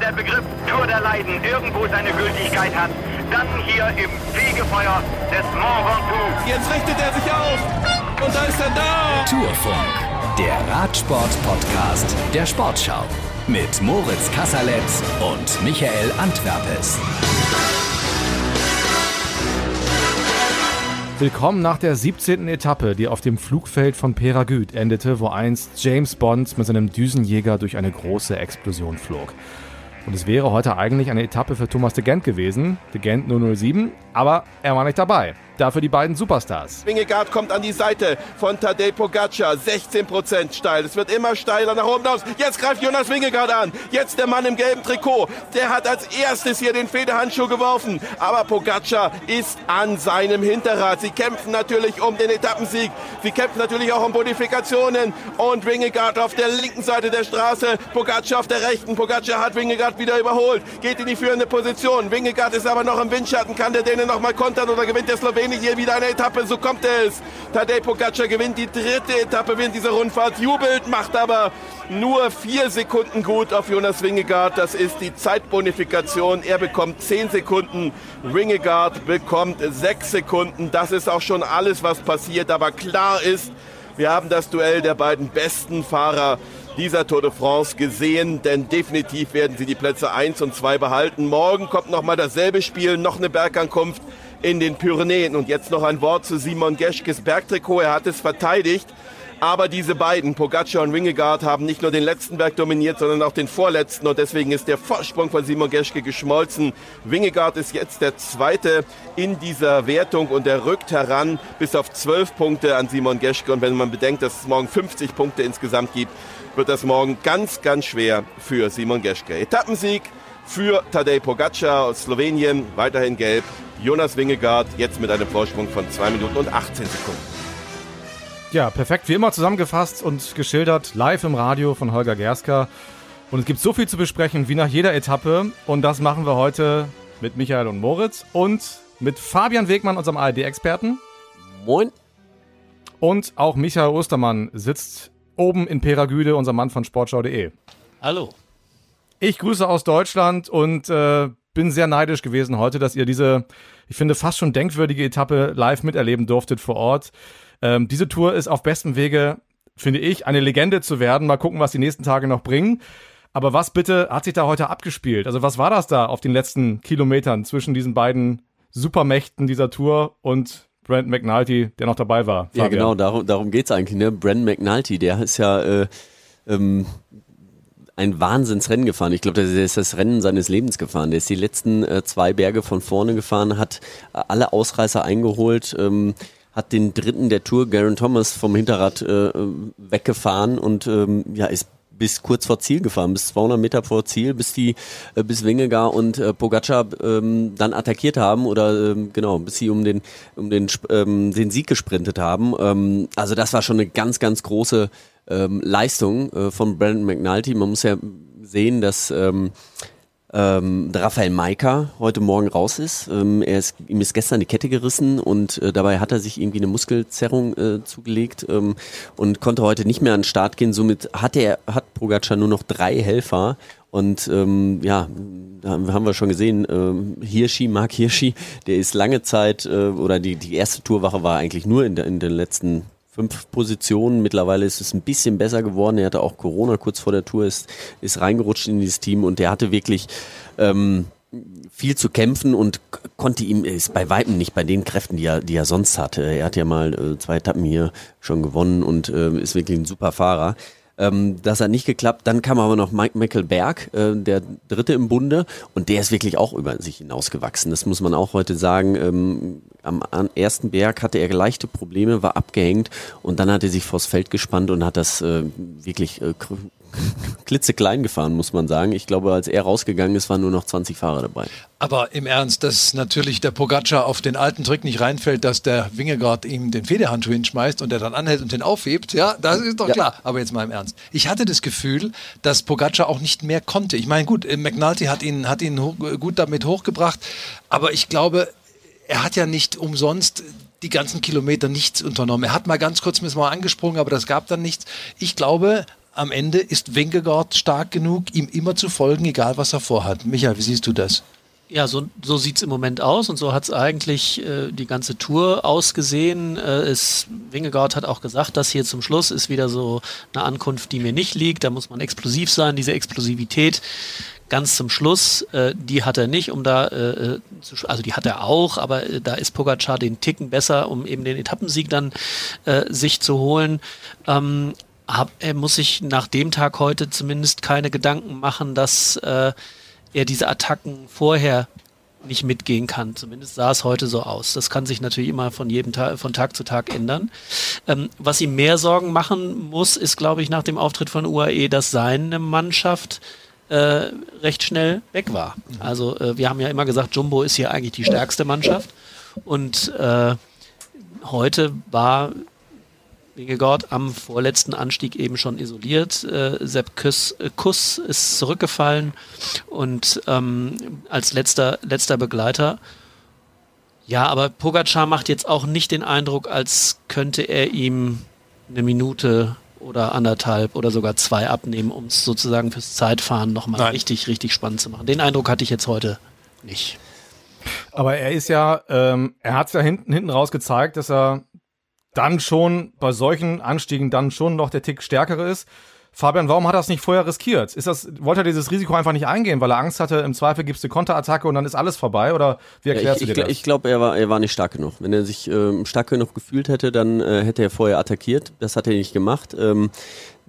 wenn der Begriff Tour der Leiden irgendwo seine Gültigkeit hat, dann hier im Fegefeuer des Mont Ventoux. Jetzt richtet er sich auf und da ist er da. Tourfunk, der Radsport-Podcast der Sportschau mit Moritz Kasserletz und Michael Antwerpes. Willkommen nach der 17. Etappe, die auf dem Flugfeld von Peragüt endete, wo einst James Bond mit seinem Düsenjäger durch eine große Explosion flog. Und es wäre heute eigentlich eine Etappe für Thomas de Gent gewesen, de Gent 007, aber er war nicht dabei. Dafür die beiden Superstars. Wingegaard kommt an die Seite von Tadej Pogacar. 16% steil. Es wird immer steiler nach oben aus. Jetzt greift Jonas Wingegaard an. Jetzt der Mann im gelben Trikot. Der hat als erstes hier den Federhandschuh geworfen. Aber Pogacar ist an seinem Hinterrad. Sie kämpfen natürlich um den Etappensieg. Sie kämpfen natürlich auch um Bodifikationen. Und Wingegaard auf der linken Seite der Straße. Pogacar auf der rechten. Pogacar hat Wingegaard wieder überholt. Geht in die führende Position. Wingegaard ist aber noch im Windschatten. Kann der Däne noch mal kontern oder gewinnt der Slowenien? Szene hier wieder eine Etappe, so kommt es. Tadej Pogacar gewinnt die dritte Etappe während dieser Rundfahrt, jubelt, macht aber nur vier Sekunden gut auf Jonas Wingegaard. Das ist die Zeitbonifikation. Er bekommt zehn Sekunden, Wingegaard bekommt sechs Sekunden. Das ist auch schon alles, was passiert. Aber klar ist, wir haben das Duell der beiden besten Fahrer dieser Tour de France gesehen, denn definitiv werden sie die Plätze 1 und 2 behalten. Morgen kommt nochmal dasselbe Spiel, noch eine Bergankunft in den Pyrenäen. Und jetzt noch ein Wort zu Simon Geschkes Bergtrikot. Er hat es verteidigt. Aber diese beiden, Pogacar und Wingegaard, haben nicht nur den letzten Berg dominiert, sondern auch den vorletzten. Und deswegen ist der Vorsprung von Simon Geschke geschmolzen. Wingegaard ist jetzt der Zweite in dieser Wertung und er rückt heran bis auf zwölf Punkte an Simon Geschke. Und wenn man bedenkt, dass es morgen 50 Punkte insgesamt gibt, wird das morgen ganz, ganz schwer für Simon Geschke. Etappensieg für Tadej Pogacar aus Slowenien, weiterhin gelb. Jonas Wingegaard jetzt mit einem Vorsprung von 2 Minuten und 18 Sekunden. Ja, perfekt, wie immer zusammengefasst und geschildert, live im Radio von Holger Gerska. Und es gibt so viel zu besprechen wie nach jeder Etappe. Und das machen wir heute mit Michael und Moritz und mit Fabian Wegmann, unserem ARD-Experten. Moin. Und auch Michael Ostermann sitzt oben in Peragüde, unser Mann von sportschau.de. Hallo. Ich grüße aus Deutschland und äh, bin sehr neidisch gewesen heute, dass ihr diese, ich finde, fast schon denkwürdige Etappe live miterleben durftet vor Ort. Ähm, diese Tour ist auf bestem Wege, finde ich, eine Legende zu werden. Mal gucken, was die nächsten Tage noch bringen. Aber was bitte hat sich da heute abgespielt? Also was war das da auf den letzten Kilometern zwischen diesen beiden Supermächten dieser Tour und Brent McNulty, der noch dabei war? Fabian? Ja, genau, darum, darum geht es eigentlich. Ne? Brent McNulty, der ist ja äh, ähm, ein Wahnsinnsrennen gefahren. Ich glaube, der ist das Rennen seines Lebens gefahren. Der ist die letzten äh, zwei Berge von vorne gefahren, hat äh, alle Ausreißer eingeholt, ähm, hat den dritten der Tour, Garen Thomas, vom Hinterrad äh, weggefahren und ähm, ja, ist bis kurz vor Ziel gefahren, bis 200 Meter vor Ziel, bis die, äh, bis Wingegar und äh, Pogacar ähm, dann attackiert haben oder ähm, genau, bis sie um den, um den, ähm, den Sieg gesprintet haben. Ähm, also das war schon eine ganz, ganz große ähm, Leistung äh, von Brandon McNulty. Man muss ja sehen, dass ähm, ähm, Raphael Maika heute Morgen raus ist. Ähm, er ist. Ihm ist gestern die Kette gerissen und äh, dabei hat er sich irgendwie eine Muskelzerrung äh, zugelegt ähm, und konnte heute nicht mehr an den Start gehen. Somit hat er, hat Pogacar nur noch drei Helfer und ähm, ja, haben wir schon gesehen, ähm, Hirschi, Mark Hirschi, der ist lange Zeit, äh, oder die, die erste Tourwache war eigentlich nur in, der, in den letzten fünf Positionen. Mittlerweile ist es ein bisschen besser geworden. Er hatte auch Corona kurz vor der Tour, ist, ist reingerutscht in dieses Team und der hatte wirklich ähm, viel zu kämpfen und konnte ihm, ist bei Weitem nicht bei den Kräften, die er, die er sonst hatte. Er hat ja mal äh, zwei Etappen hier schon gewonnen und äh, ist wirklich ein super Fahrer. Ähm, das hat nicht geklappt. Dann kam aber noch Mike Michael Berg, äh, der Dritte im Bunde, und der ist wirklich auch über sich hinausgewachsen. Das muss man auch heute sagen. Ähm, am ersten Berg hatte er leichte Probleme, war abgehängt und dann hat er sich vors Feld gespannt und hat das äh, wirklich äh, klitzeklein gefahren, muss man sagen. Ich glaube, als er rausgegangen ist, waren nur noch 20 Fahrer dabei. Aber im Ernst, dass natürlich der Pogacar auf den alten Trick nicht reinfällt, dass der Wingegaard ihm den Federhandschuh hinschmeißt und er dann anhält und den aufhebt, ja, das ist doch ja. klar. Aber jetzt mal im Ernst. Ich hatte das Gefühl, dass Pogacar auch nicht mehr konnte. Ich meine, gut, McNulty hat ihn, hat ihn hoch, gut damit hochgebracht, aber ich glaube, er hat ja nicht umsonst die ganzen Kilometer nichts unternommen. Er hat mal ganz kurz mal angesprungen, aber das gab dann nichts. Ich glaube, am Ende ist Wingegaard stark genug, ihm immer zu folgen, egal was er vorhat. Michael, wie siehst du das? Ja, so, so sieht es im Moment aus und so hat es eigentlich äh, die ganze Tour ausgesehen. Äh, es, Wingegaard hat auch gesagt, das hier zum Schluss ist wieder so eine Ankunft, die mir nicht liegt. Da muss man explosiv sein. Diese Explosivität ganz zum Schluss, äh, die hat er nicht, um da, äh, äh zu, also die hat er auch, aber äh, da ist Pogacar den Ticken besser, um eben den Etappensieg dann äh, sich zu holen. Ähm, hab, er muss sich nach dem Tag heute zumindest keine Gedanken machen, dass äh, er diese Attacken vorher nicht mitgehen kann. Zumindest sah es heute so aus. Das kann sich natürlich immer von jedem Tag, von Tag zu Tag ändern. Ähm, was ihm mehr Sorgen machen muss, ist, glaube ich, nach dem Auftritt von UAE, dass seine Mannschaft äh, recht schnell weg war. Also äh, wir haben ja immer gesagt, Jumbo ist hier eigentlich die stärkste Mannschaft. Und äh, heute war Wingegaard am vorletzten Anstieg eben schon isoliert. Äh, Sepp Kuss, äh, Kuss ist zurückgefallen und ähm, als letzter, letzter Begleiter. Ja, aber Pogacar macht jetzt auch nicht den Eindruck, als könnte er ihm eine Minute oder anderthalb oder sogar zwei abnehmen, um es sozusagen fürs Zeitfahren nochmal richtig, richtig spannend zu machen. Den Eindruck hatte ich jetzt heute nicht. Aber er ist ja, ähm, er hat es ja hinten, hinten raus gezeigt, dass er dann schon bei solchen Anstiegen dann schon noch der Tick stärkere ist. Fabian, warum hat er das nicht vorher riskiert? Ist das, wollte er dieses Risiko einfach nicht eingehen, weil er Angst hatte, im Zweifel gibt es eine Konterattacke und dann ist alles vorbei? Oder wie erklärst ja, ich, du dir das? Ich glaube, er war, er war nicht stark genug. Wenn er sich ähm, stark genug gefühlt hätte, dann äh, hätte er vorher attackiert. Das hat er nicht gemacht. Ähm,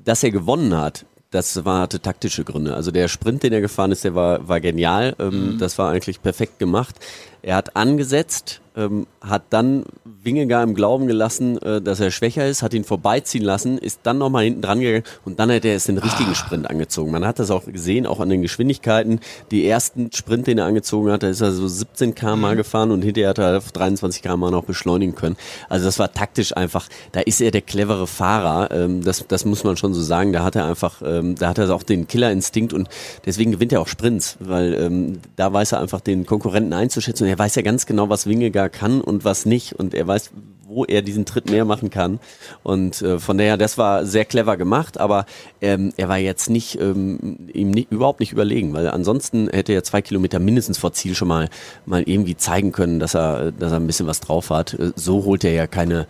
dass er gewonnen hat, das war, hatte taktische Gründe. Also der Sprint, den er gefahren ist, der war, war genial. Ähm, mhm. Das war eigentlich perfekt gemacht. Er hat angesetzt, ähm, hat dann Wingegar im Glauben gelassen, äh, dass er schwächer ist, hat ihn vorbeiziehen lassen, ist dann nochmal hinten dran gegangen und dann hat er es den richtigen ah. Sprint angezogen. Man hat das auch gesehen, auch an den Geschwindigkeiten. Die ersten Sprint, den er angezogen hat, da ist er so 17 km mhm. gefahren und hinterher hat er auf 23 km noch beschleunigen können. Also das war taktisch einfach, da ist er der clevere Fahrer. Ähm, das, das muss man schon so sagen. Da hat er einfach, ähm, da hat er auch den Killerinstinkt und deswegen gewinnt er auch Sprints, weil ähm, da weiß er einfach den Konkurrenten einzuschätzen und er weiß ja ganz genau, was Wingegar kann und was nicht und er weiß, wo er diesen Tritt mehr machen kann. Und äh, von daher, das war sehr clever gemacht, aber ähm, er war jetzt nicht ähm, ihm nicht, überhaupt nicht überlegen, weil ansonsten hätte er zwei Kilometer mindestens vor Ziel schon mal mal irgendwie zeigen können, dass er dass er ein bisschen was drauf hat. Äh, so holt er ja keine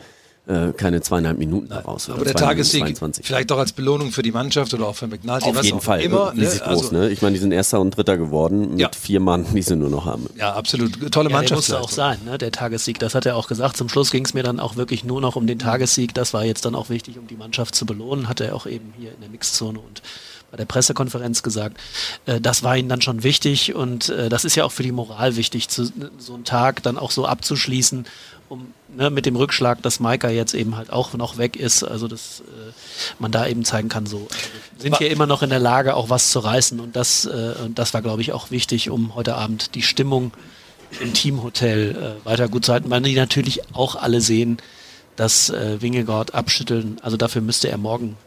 äh, keine zweieinhalb Minuten daraus. Aber der Tagessieg vielleicht doch als Belohnung für die Mannschaft oder auch für McNulty. Auf jeden Fall. Immer, ne? groß, also, ne? Ich meine, die sind Erster und Dritter geworden mit ja. vier Mann, die sie nur noch haben. Ja, absolut. Tolle ja, Mannschaft. Das musste auch sein, ne? der Tagessieg. Das hat er auch gesagt. Zum Schluss ging es mir dann auch wirklich nur noch um den Tagessieg. Das war jetzt dann auch wichtig, um die Mannschaft zu belohnen. Hat er auch eben hier in der Mixzone und bei der Pressekonferenz gesagt. Äh, das war ihnen dann schon wichtig und äh, das ist ja auch für die Moral wichtig, so einen Tag dann auch so abzuschließen um ne, mit dem Rückschlag, dass Maika jetzt eben halt auch noch weg ist, also dass äh, man da eben zeigen kann, so also sind hier immer noch in der Lage, auch was zu reißen. Und das, äh, und das war, glaube ich, auch wichtig, um heute Abend die Stimmung im Teamhotel äh, weiter gut zu halten, weil die natürlich auch alle sehen, dass äh, Wingegaard abschütteln, also dafür müsste er morgen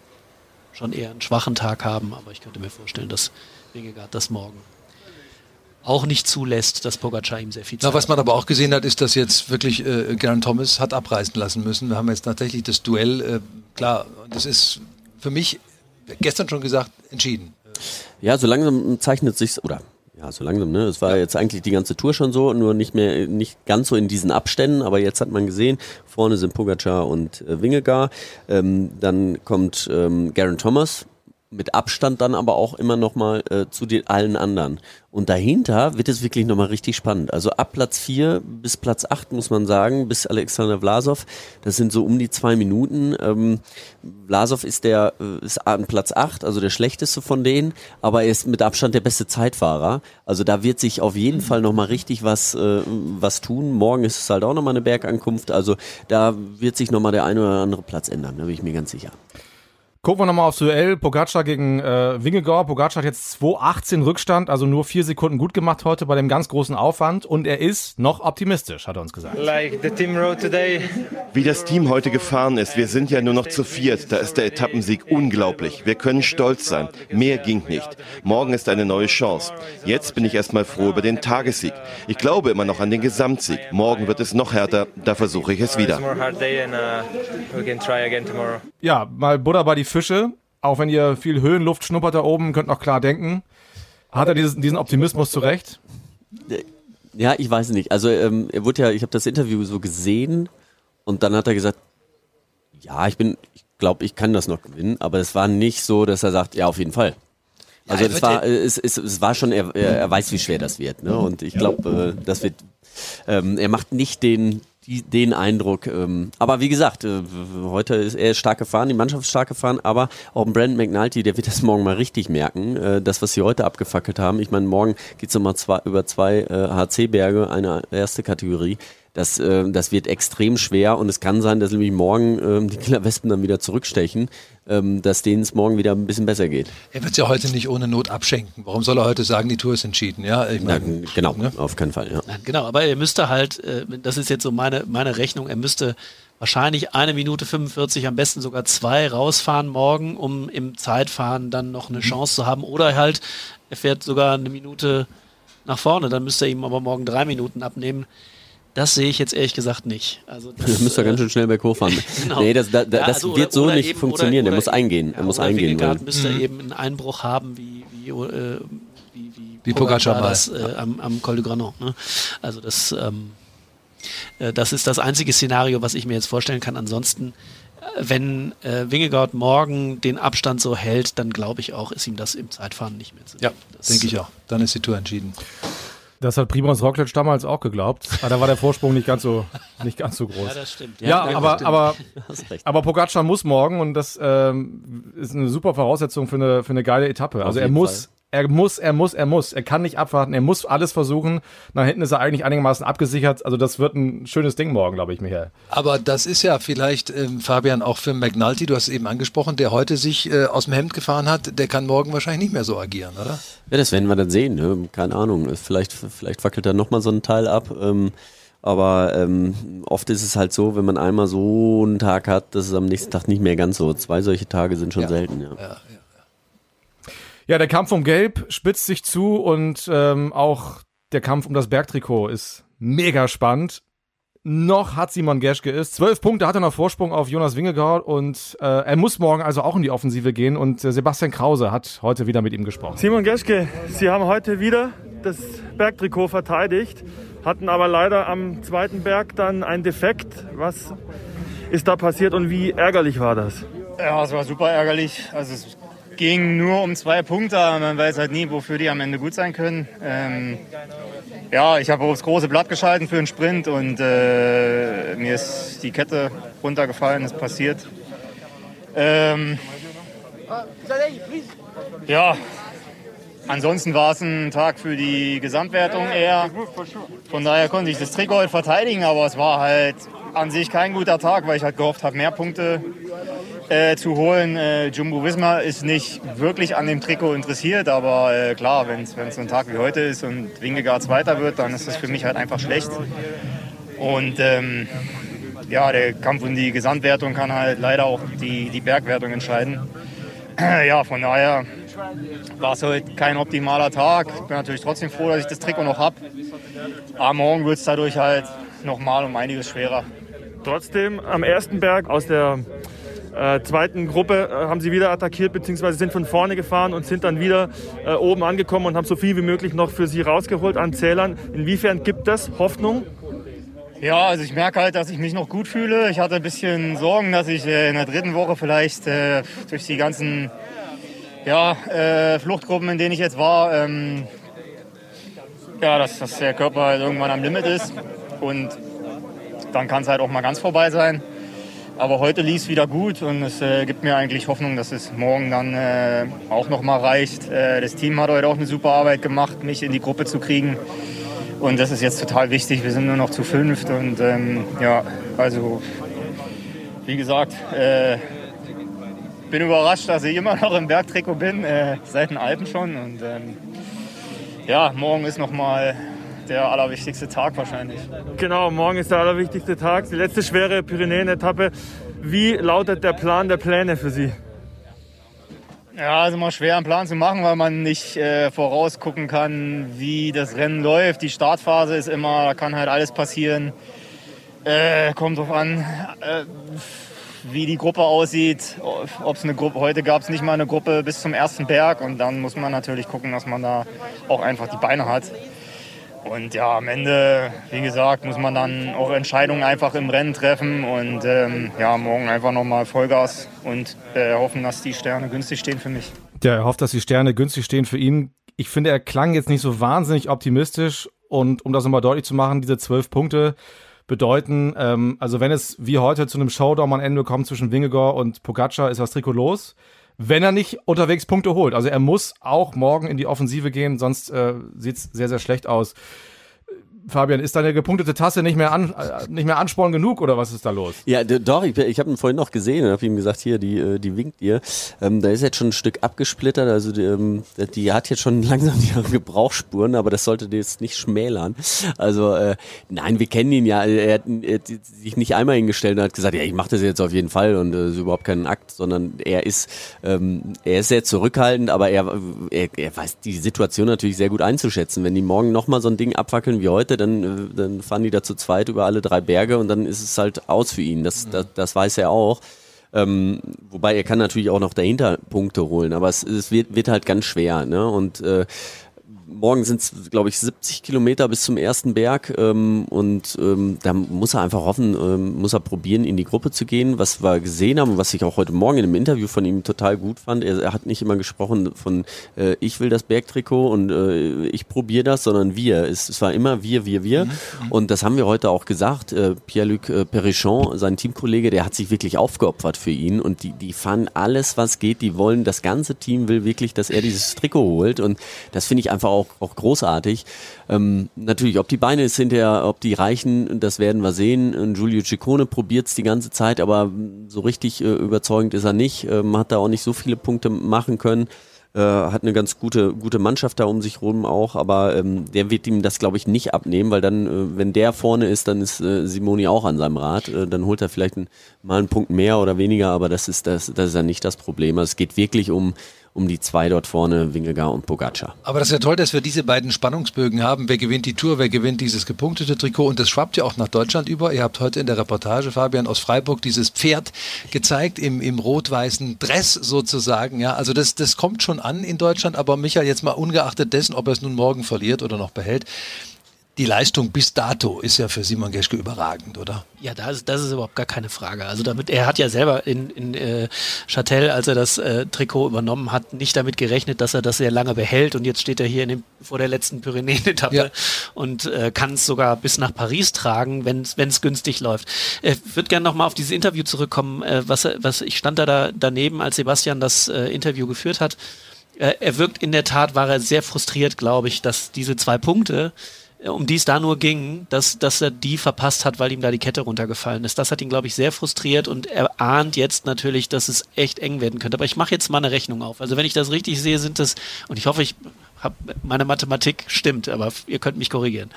schon eher einen schwachen Tag haben, aber ich könnte mir vorstellen, dass Wingegaard das morgen auch nicht zulässt, dass Pogacar ihm sehr viel Zeit Na, Was man aber auch gesehen hat, ist, dass jetzt wirklich äh, Garen Thomas hat abreißen lassen müssen. Wir haben jetzt tatsächlich das Duell, äh, klar, das ist für mich, gestern schon gesagt, entschieden. Ja, so langsam zeichnet sich oder ja, so langsam, ne? Es war ja. jetzt eigentlich die ganze Tour schon so, nur nicht mehr, nicht ganz so in diesen Abständen, aber jetzt hat man gesehen, vorne sind Pogacar und äh, Wingegar. Ähm, dann kommt ähm, Garen Thomas, mit Abstand dann aber auch immer nochmal äh, zu den allen anderen. Und dahinter wird es wirklich nochmal richtig spannend. Also ab Platz 4 bis Platz 8 muss man sagen, bis Alexander Vlasov, das sind so um die zwei Minuten. Ähm, Vlasov ist der äh, ist an Platz 8, also der schlechteste von denen, aber er ist mit Abstand der beste Zeitfahrer. Also da wird sich auf jeden Fall nochmal richtig was, äh, was tun. Morgen ist es halt auch nochmal eine Bergankunft. Also da wird sich nochmal der eine oder andere Platz ändern, da bin ich mir ganz sicher. Gucken wir nochmal aufs Duell. Pogacar gegen äh, Wingegaard. Pogacar hat jetzt 2,18 Rückstand, also nur vier Sekunden gut gemacht heute bei dem ganz großen Aufwand. Und er ist noch optimistisch, hat er uns gesagt. Like the team rode today. Wie das Team heute gefahren ist, wir sind ja nur noch zu viert. Da ist der Etappensieg unglaublich. Wir können stolz sein. Mehr ging nicht. Morgen ist eine neue Chance. Jetzt bin ich erstmal froh über den Tagessieg. Ich glaube immer noch an den Gesamtsieg. Morgen wird es noch härter. Da versuche ich es wieder. Ja, mal Buddha bei die Fische. auch wenn ihr viel Höhenluft schnuppert da oben, könnt noch klar denken. Hat er diesen, diesen Optimismus zurecht? Ja, ich weiß nicht. Also ähm, er wurde ja, ich habe das Interview so gesehen und dann hat er gesagt, ja, ich bin, ich glaube, ich kann das noch gewinnen, aber es war nicht so, dass er sagt, ja, auf jeden Fall. Also er das war, es, es, es war schon, er, er er weiß, wie schwer das wird. Ne? Und ich glaube, äh, das wird, ähm, er macht nicht den, die, den Eindruck. Ähm, aber wie gesagt, äh, heute ist er stark gefahren, die Mannschaft ist stark gefahren, aber auch Brandon McNulty, der wird das morgen mal richtig merken. Äh, das, was sie heute abgefackelt haben. Ich meine, morgen geht's nochmal zwei, über zwei äh, HC-Berge, eine erste Kategorie. Das, äh, das wird extrem schwer und es kann sein, dass nämlich morgen ähm, die Killerwespen dann wieder zurückstechen, ähm, dass denen es morgen wieder ein bisschen besser geht. Er wird es ja heute nicht ohne Not abschenken. Warum soll er heute sagen, die Tour ist entschieden? Ja, ich Na, meine, genau, ne? auf keinen Fall. Ja. Nein, genau, aber er müsste halt, äh, das ist jetzt so meine, meine Rechnung, er müsste wahrscheinlich eine Minute 45, am besten sogar zwei rausfahren morgen, um im Zeitfahren dann noch eine Chance zu haben. Oder halt, er fährt sogar eine Minute nach vorne, dann müsste er ihm aber morgen drei Minuten abnehmen. Das sehe ich jetzt ehrlich gesagt nicht. Also das, Das müsste er äh, ganz schön schnell berghoch fahren. Genau. Nee, das, da, da, Ja, das also wird oder- so oder nicht eben- funktionieren. oder- er muss eingehen. Ja, er muss oder eingehen. Müsste eben einen Einbruch haben, wie, wie, äh, wie, wie, Wie Pogacar das äh, am, am Col de Granon. Ne? Also das, ähm, äh, das ist das einzige Szenario, was ich mir jetzt vorstellen kann. Ansonsten, äh, wenn äh, Wingegaard morgen den Abstand so hält, dann glaube ich auch, ist ihm das im Zeitfahren nicht mehr zu Ja, Das, denke ich auch. Dann ist die Tour entschieden. Das hat Primoz Roglic damals auch geglaubt. Aber da war der Vorsprung nicht ganz so, nicht ganz so groß. Ja, das stimmt. Ja, Ja, aber, stimmt. aber, aber Pogacar muss morgen und das ähm, ist eine super Voraussetzung für eine, für eine geile Etappe. Also er muss, er muss, er muss, er muss. Er kann nicht abwarten, er muss alles versuchen. Nach hinten ist er eigentlich einigermaßen abgesichert. Also das wird ein schönes Ding morgen, glaube ich, Michael. Aber das ist ja vielleicht, ähm, Fabian, auch für McNulty, du hast es eben angesprochen, der heute sich äh, aus dem Hemd gefahren hat, der kann morgen wahrscheinlich nicht mehr so agieren, oder? Ja, das werden wir dann sehen. Ne? Keine Ahnung. Vielleicht, vielleicht wackelt da nochmal so ein Teil ab. Ähm, aber ähm, oft ist es halt so, wenn man einmal so einen Tag hat, dass es am nächsten Tag nicht mehr ganz so. Zwei solche Tage sind schon Ja. selten. Ja. Ja, Ja, der Kampf um Gelb spitzt sich zu und ähm, auch der Kampf um das Bergtrikot ist mega spannend. Noch hat Simon Geschke es. Zwölf Punkte hat er noch Vorsprung auf Jonas Wingegaard und äh, er muss morgen also auch in die Offensive gehen und äh, Sebastian Krause hat heute wieder mit ihm gesprochen. Simon Geschke, Sie haben heute wieder das Bergtrikot verteidigt, hatten aber leider am zweiten Berg dann einen Defekt. Was ist da passiert und wie ärgerlich war das? Ja, es war super ärgerlich. Also es ging nur um zwei Punkte, aber man weiß halt nie, wofür die am Ende gut sein können. Ähm, ja, ich habe aufs große Blatt geschalten für einen Sprint und äh, mir ist die Kette runtergefallen, ist passiert. Ähm, ja, ansonsten war es ein Tag für die Gesamtwertung eher. Von daher konnte ich das Trikot halt verteidigen, aber es war halt an sich kein guter Tag, weil ich halt gehofft habe, mehr Punkte äh, zu holen. Äh, Jumbo Visma ist nicht wirklich an dem Trikot interessiert, aber äh, klar, wenn es so ein Tag wie heute ist und Wingegaard Zweiter wird, dann ist das für mich halt einfach schlecht. Und ähm, ja, der Kampf um die Gesamtwertung kann halt leider auch die, die Bergwertung entscheiden. Ja, von daher war es heute kein optimaler Tag. Ich bin natürlich trotzdem froh, dass ich das Trikot noch habe. Aber morgen wird es dadurch halt nochmal um einiges schwerer. Trotzdem am ersten Berg aus der äh, zweiten Gruppe äh, haben sie wieder attackiert bzw. sind von vorne gefahren und sind dann wieder äh, oben angekommen und haben so viel wie möglich noch für sie rausgeholt an Zählern. Inwiefern gibt es Hoffnung? Ja, also ich merke halt, dass ich mich noch gut fühle. Ich hatte ein bisschen Sorgen, dass ich äh, in der dritten Woche vielleicht äh, durch die ganzen ja, äh, Fluchtgruppen, in denen ich jetzt war, ähm, ja, dass, dass der Körper halt irgendwann am Limit ist. Und dann kann es halt auch mal ganz vorbei sein. Aber heute lief es wieder gut und es äh, gibt mir eigentlich Hoffnung, dass es morgen dann äh, auch noch mal reicht. Äh, das Team hat heute auch eine super Arbeit gemacht, mich in die Gruppe zu kriegen. Und das ist jetzt total wichtig. Wir sind nur noch zu fünft und ähm, ja, also wie gesagt, äh, bin überrascht, dass ich immer noch im Bergtrikot bin, äh, seit den Alpen schon. Und ähm, ja, morgen ist noch mal der allerwichtigste Tag wahrscheinlich. Genau, morgen ist der allerwichtigste Tag, die letzte schwere Pyrenäen-Etappe. Wie lautet der Plan der Pläne für Sie? Ja, ist immer schwer einen Plan zu machen, weil man nicht äh, vorausgucken kann, wie das Rennen läuft. Die Startphase ist immer, da kann halt alles passieren. Äh, kommt drauf an, äh, wie die Gruppe aussieht. Ob's eine Gruppe, heute gab es nicht mal eine Gruppe bis zum ersten Berg und dann muss man natürlich gucken, dass man da auch einfach die Beine hat. Und ja, am Ende, wie gesagt, muss man dann auch Entscheidungen einfach im Rennen treffen und ähm, ja, morgen einfach nochmal Vollgas und äh, hoffen, dass die Sterne günstig stehen für mich. Ja, er hofft, dass die Sterne günstig stehen für ihn. Ich finde, er klang jetzt nicht so wahnsinnig optimistisch und um das nochmal deutlich zu machen, diese zwölf Punkte bedeuten, ähm, also wenn es wie heute zu einem Showdown am Ende kommt zwischen Wingegor und Pogacar, ist das Trikot los wenn er nicht unterwegs Punkte holt. Also er muss auch morgen in die Offensive gehen, sonst äh, sieht es sehr, sehr schlecht aus. Fabian, ist deine gepunktete Tasse nicht mehr, an, äh, nicht mehr Ansporn genug oder was ist da los? Ja, doch, ich, ich habe ihn vorhin noch gesehen und habe ihm gesagt, hier, die, äh, die winkt ihr. Ähm, da ist jetzt schon ein Stück abgesplittert, also die, ähm, die hat jetzt schon langsam die Gebrauchsspuren, aber das sollte jetzt nicht schmälern. Also äh, nein, wir kennen ihn ja, er hat, er hat sich nicht einmal hingestellt und hat gesagt, ja, ich mache das jetzt auf jeden Fall und äh, ist überhaupt kein Akt, sondern er ist, ähm, er ist sehr zurückhaltend, aber er, er, er weiß die Situation natürlich sehr gut einzuschätzen. Wenn die morgen nochmal so ein Ding abwackeln wie heute, dann, äh, dann fahren die da zu zweit über alle drei Berge und dann ist es halt aus für ihn. Das, das, das weiß er auch. Ähm, wobei er kann natürlich auch noch dahinter Punkte holen, aber es, es wird, wird halt ganz schwer. Ne? Und äh, morgen sind es, glaube ich, 70 Kilometer bis zum ersten Berg ähm, und ähm, da muss er einfach hoffen, ähm, muss er probieren, in die Gruppe zu gehen. Was wir gesehen haben, was ich auch heute Morgen in einem Interview von ihm total gut fand, er, er hat nicht immer gesprochen von äh, ich will das Bergtrikot und äh, ich probiere das, sondern wir. Es, es, war immer wir, wir, wir. Mhm. Und das haben wir heute auch gesagt. Äh, Pierre-Luc äh, Perichon, sein Teamkollege, der hat sich wirklich aufgeopfert für ihn und die, die fahren alles, was geht. Die wollen, das ganze Team will wirklich, dass er dieses Trikot holt und das finde ich einfach auch, auch großartig. Ähm, natürlich, ob die Beine es hinterher, ob die reichen, das werden wir sehen. Giulio Ciccone probiert es die ganze Zeit, aber so richtig äh, überzeugend ist er nicht. Ähm, hat da auch nicht so viele Punkte machen können. Äh, hat eine ganz gute, gute Mannschaft da um sich rum auch, aber ähm, der wird ihm das, glaube ich, nicht abnehmen, weil dann, äh, wenn der vorne ist, dann ist äh, Simoni auch an seinem Rad. Äh, dann holt er vielleicht ein, mal einen Punkt mehr oder weniger, aber das ist, das, das ist ja nicht das Problem. Also es geht wirklich um, um die zwei dort vorne, Wingegar und Pogacar. Aber das ist ja toll, dass wir diese beiden Spannungsbögen haben. Wer gewinnt die Tour, wer gewinnt dieses gepunktete Trikot und das schwappt ja auch nach Deutschland über. Ihr habt heute in der Reportage, Fabian, aus Freiburg dieses Pferd gezeigt im, im rot-weißen Dress sozusagen. Ja, also das, das kommt schon an in Deutschland, aber Michael, jetzt mal ungeachtet dessen, ob er es nun morgen verliert oder noch behält, die Leistung bis dato ist ja für Simon Geschke überragend, oder? Ja, das, das ist überhaupt gar keine Frage. Also damit, er hat ja selber in, in äh, Châtel, als er das äh, Trikot übernommen hat, nicht damit gerechnet, dass er das sehr lange behält. Und jetzt steht er hier in dem, vor der letzten Pyrenäen-Etappe ja. und äh, kann es sogar bis nach Paris tragen, wenn es günstig läuft. Ich äh, würde gerne nochmal auf dieses Interview zurückkommen. Äh, was, was ich stand da, da daneben, als Sebastian das äh, Interview geführt hat. Er wirkt in der Tat, war er sehr frustriert, glaube ich, dass diese zwei Punkte um die es da nur ging, dass, dass er die verpasst hat, weil ihm da die Kette runtergefallen ist. Das hat ihn, glaube ich, sehr frustriert und er ahnt jetzt natürlich, dass es echt eng werden könnte. Aber ich mache jetzt mal eine Rechnung auf. Also wenn ich das richtig sehe, sind das, und ich hoffe, ich habe meine Mathematik stimmt, aber ihr könnt mich korrigieren.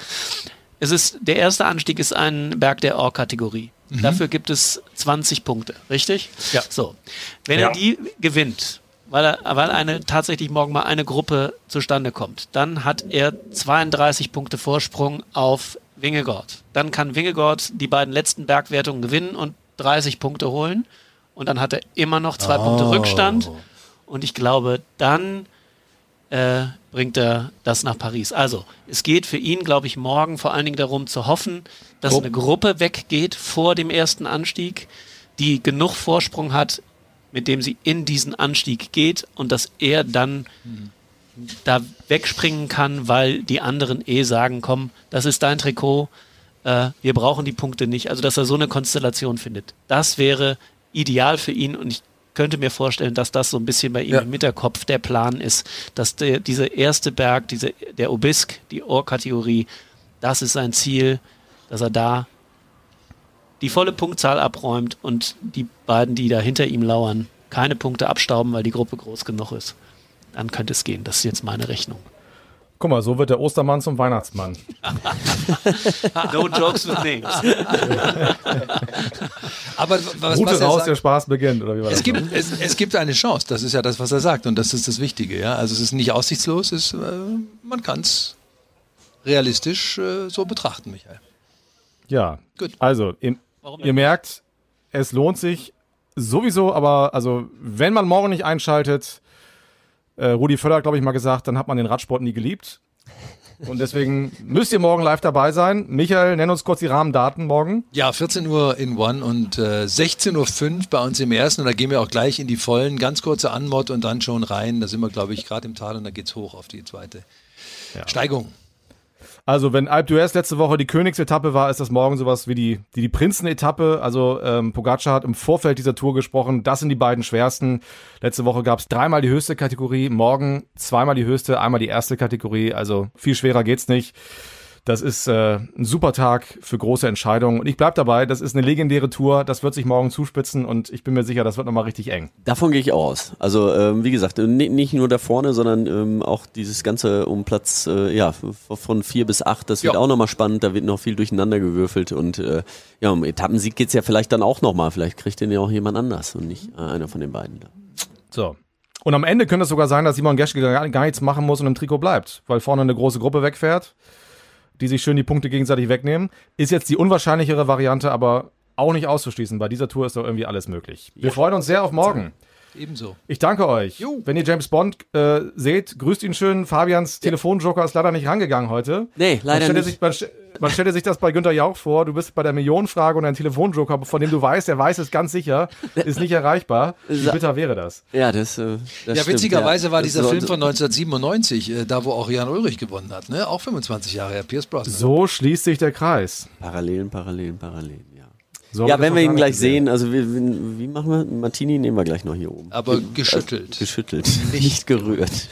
Es ist, der erste Anstieg ist ein Berg der Or-Kategorie. Mhm. Dafür gibt es 20 Punkte, richtig? Ja. So. Wenn ja. er die gewinnt, weil, er, weil eine tatsächlich morgen mal eine Gruppe zustande kommt. Dann hat er 32 Punkte Vorsprung auf Wingegord. Dann kann Wingegord die beiden letzten Bergwertungen gewinnen und 30 Punkte holen. Und dann hat er immer noch zwei oh. Punkte Rückstand. Und ich glaube, dann äh, bringt er das nach Paris. Also, es geht für ihn, glaube ich, morgen vor allen Dingen darum zu hoffen, dass oh. eine Gruppe weggeht vor dem ersten Anstieg, die genug Vorsprung hat, mit dem sie in diesen Anstieg geht und dass er dann mhm. da wegspringen kann, weil die anderen eh sagen, komm, das ist dein Trikot, äh, wir brauchen die Punkte nicht. Also dass er so eine Konstellation findet. Das wäre ideal für ihn und ich könnte mir vorstellen, dass das so ein bisschen bei ihm ja. im Hinterkopf der Plan ist, dass der, diese erste Berg, diese, der Obisk, die Ohrkategorie, das ist sein Ziel, dass er da die volle Punktzahl abräumt und die beiden, die da hinter ihm lauern, keine Punkte abstauben, weil die Gruppe groß genug ist. Dann könnte es gehen. Das ist jetzt meine Rechnung. Guck mal, so wird der Ostermann zum Weihnachtsmann. no jokes with names. Aber was, Route was raus, sagt, der Spaß beginnt, oder wie war es das? Gibt, es, es, gibt eine Chance, das ist ja das, was er sagt, und das ist das Wichtige. Ja? Also es ist nicht aussichtslos, es, äh, man kann es realistisch äh, so betrachten, Michael. Ja, Gut. also im, Ihr merkt, es lohnt sich, sowieso, aber also wenn man morgen nicht einschaltet, äh, Rudi Völler hat, glaube ich, mal gesagt, dann hat man den Radsport nie geliebt. Und deswegen müsst ihr morgen live dabei sein. Michael, nenn uns kurz die Rahmendaten morgen. Ja, 14 Uhr in One und äh, 16.05 Uhr bei uns im ersten. Und da gehen wir auch gleich in die vollen, ganz kurze Anmod und dann schon rein. Da sind wir, glaube ich, gerade im Tal und da geht's hoch auf die zweite Ja. Steigung. Also, wenn Alp d'Huez letzte Woche die Königsetappe war, ist das morgen sowas wie die, die, die Prinzenetappe. Also, ähm, Pogacar hat im Vorfeld dieser Tour gesprochen. Das sind die beiden schwersten. Letzte Woche gab es dreimal die höchste Kategorie, morgen zweimal die höchste, einmal die erste Kategorie. Also, viel schwerer geht's nicht. Das ist äh, ein super Tag für große Entscheidungen. Und ich bleib dabei, das ist eine legendäre Tour. Das wird sich morgen zuspitzen und ich bin mir sicher, das wird nochmal richtig eng. Davon gehe ich auch aus. Also ähm, wie gesagt, ni- nicht nur da vorne, sondern ähm, auch dieses Ganze um Platz äh, ja, von vier bis acht, das wird Ja. auch nochmal spannend, da wird noch viel durcheinander gewürfelt und äh, ja, um Etappensieg geht's ja vielleicht dann auch nochmal. Vielleicht kriegt den ja auch jemand anders und nicht äh, einer von den beiden. Da. So. Und am Ende könnte es sogar sein, dass Simon Geschke gar nichts machen muss und im Trikot bleibt, weil vorne eine große Gruppe wegfährt, die sich schön die Punkte gegenseitig wegnehmen. Ist jetzt die unwahrscheinlichere Variante, aber auch nicht auszuschließen. Bei dieser Tour ist doch irgendwie alles möglich. Wir freuen uns sehr auf morgen. Ebenso. Ich danke euch. Jo. Wenn ihr James Bond äh, seht, grüßt ihn schön. Fabians Telefonjoker ist leider nicht rangegangen heute. Nee, leider nicht. sich, man, man stellte sich das bei Günter Jauch vor. Du bist bei der Millionenfrage und ein Telefonjoker, von dem du weißt, er weiß es ganz sicher, ist nicht erreichbar. Wie bitter wäre das? Ja, das, äh, das Ja, stimmt, witzigerweise ja. war Das dieser Film von 1997, äh, da wo auch Jan Ulrich gewonnen hat, ne? Auch 25 Jahre her, Pierce Brosnan. So schließt sich der Kreis. Parallelen, Parallelen, Parallelen, ja. So ja, wenn wir ihn gleich gesehen. sehen, also wie, wie, wie machen wir? Martini nehmen wir gleich noch hier oben. Aber geschüttelt. Geschüttelt, nicht gerührt.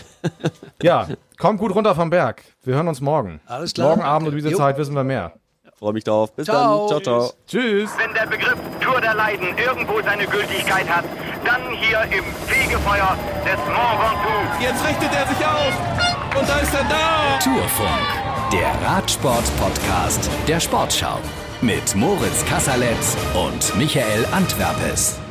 Ja, kommt gut runter vom Berg. Wir hören uns morgen. Alles klar. Morgen Abend um diese Jo. Zeit wissen wir mehr. Freue mich drauf. Bis Ciao. dann. Ciao, ciao. Tschüss. Wenn der Begriff Tour der Leiden irgendwo seine Gültigkeit hat, dann hier im Fegefeuer des Mont Ventoux. Jetzt richtet er sich auf. Und da ist er da. Tourfunk, der Radsport-Podcast der Sportschau. Mit Moritz Kasserletz und Michael Antwerpes.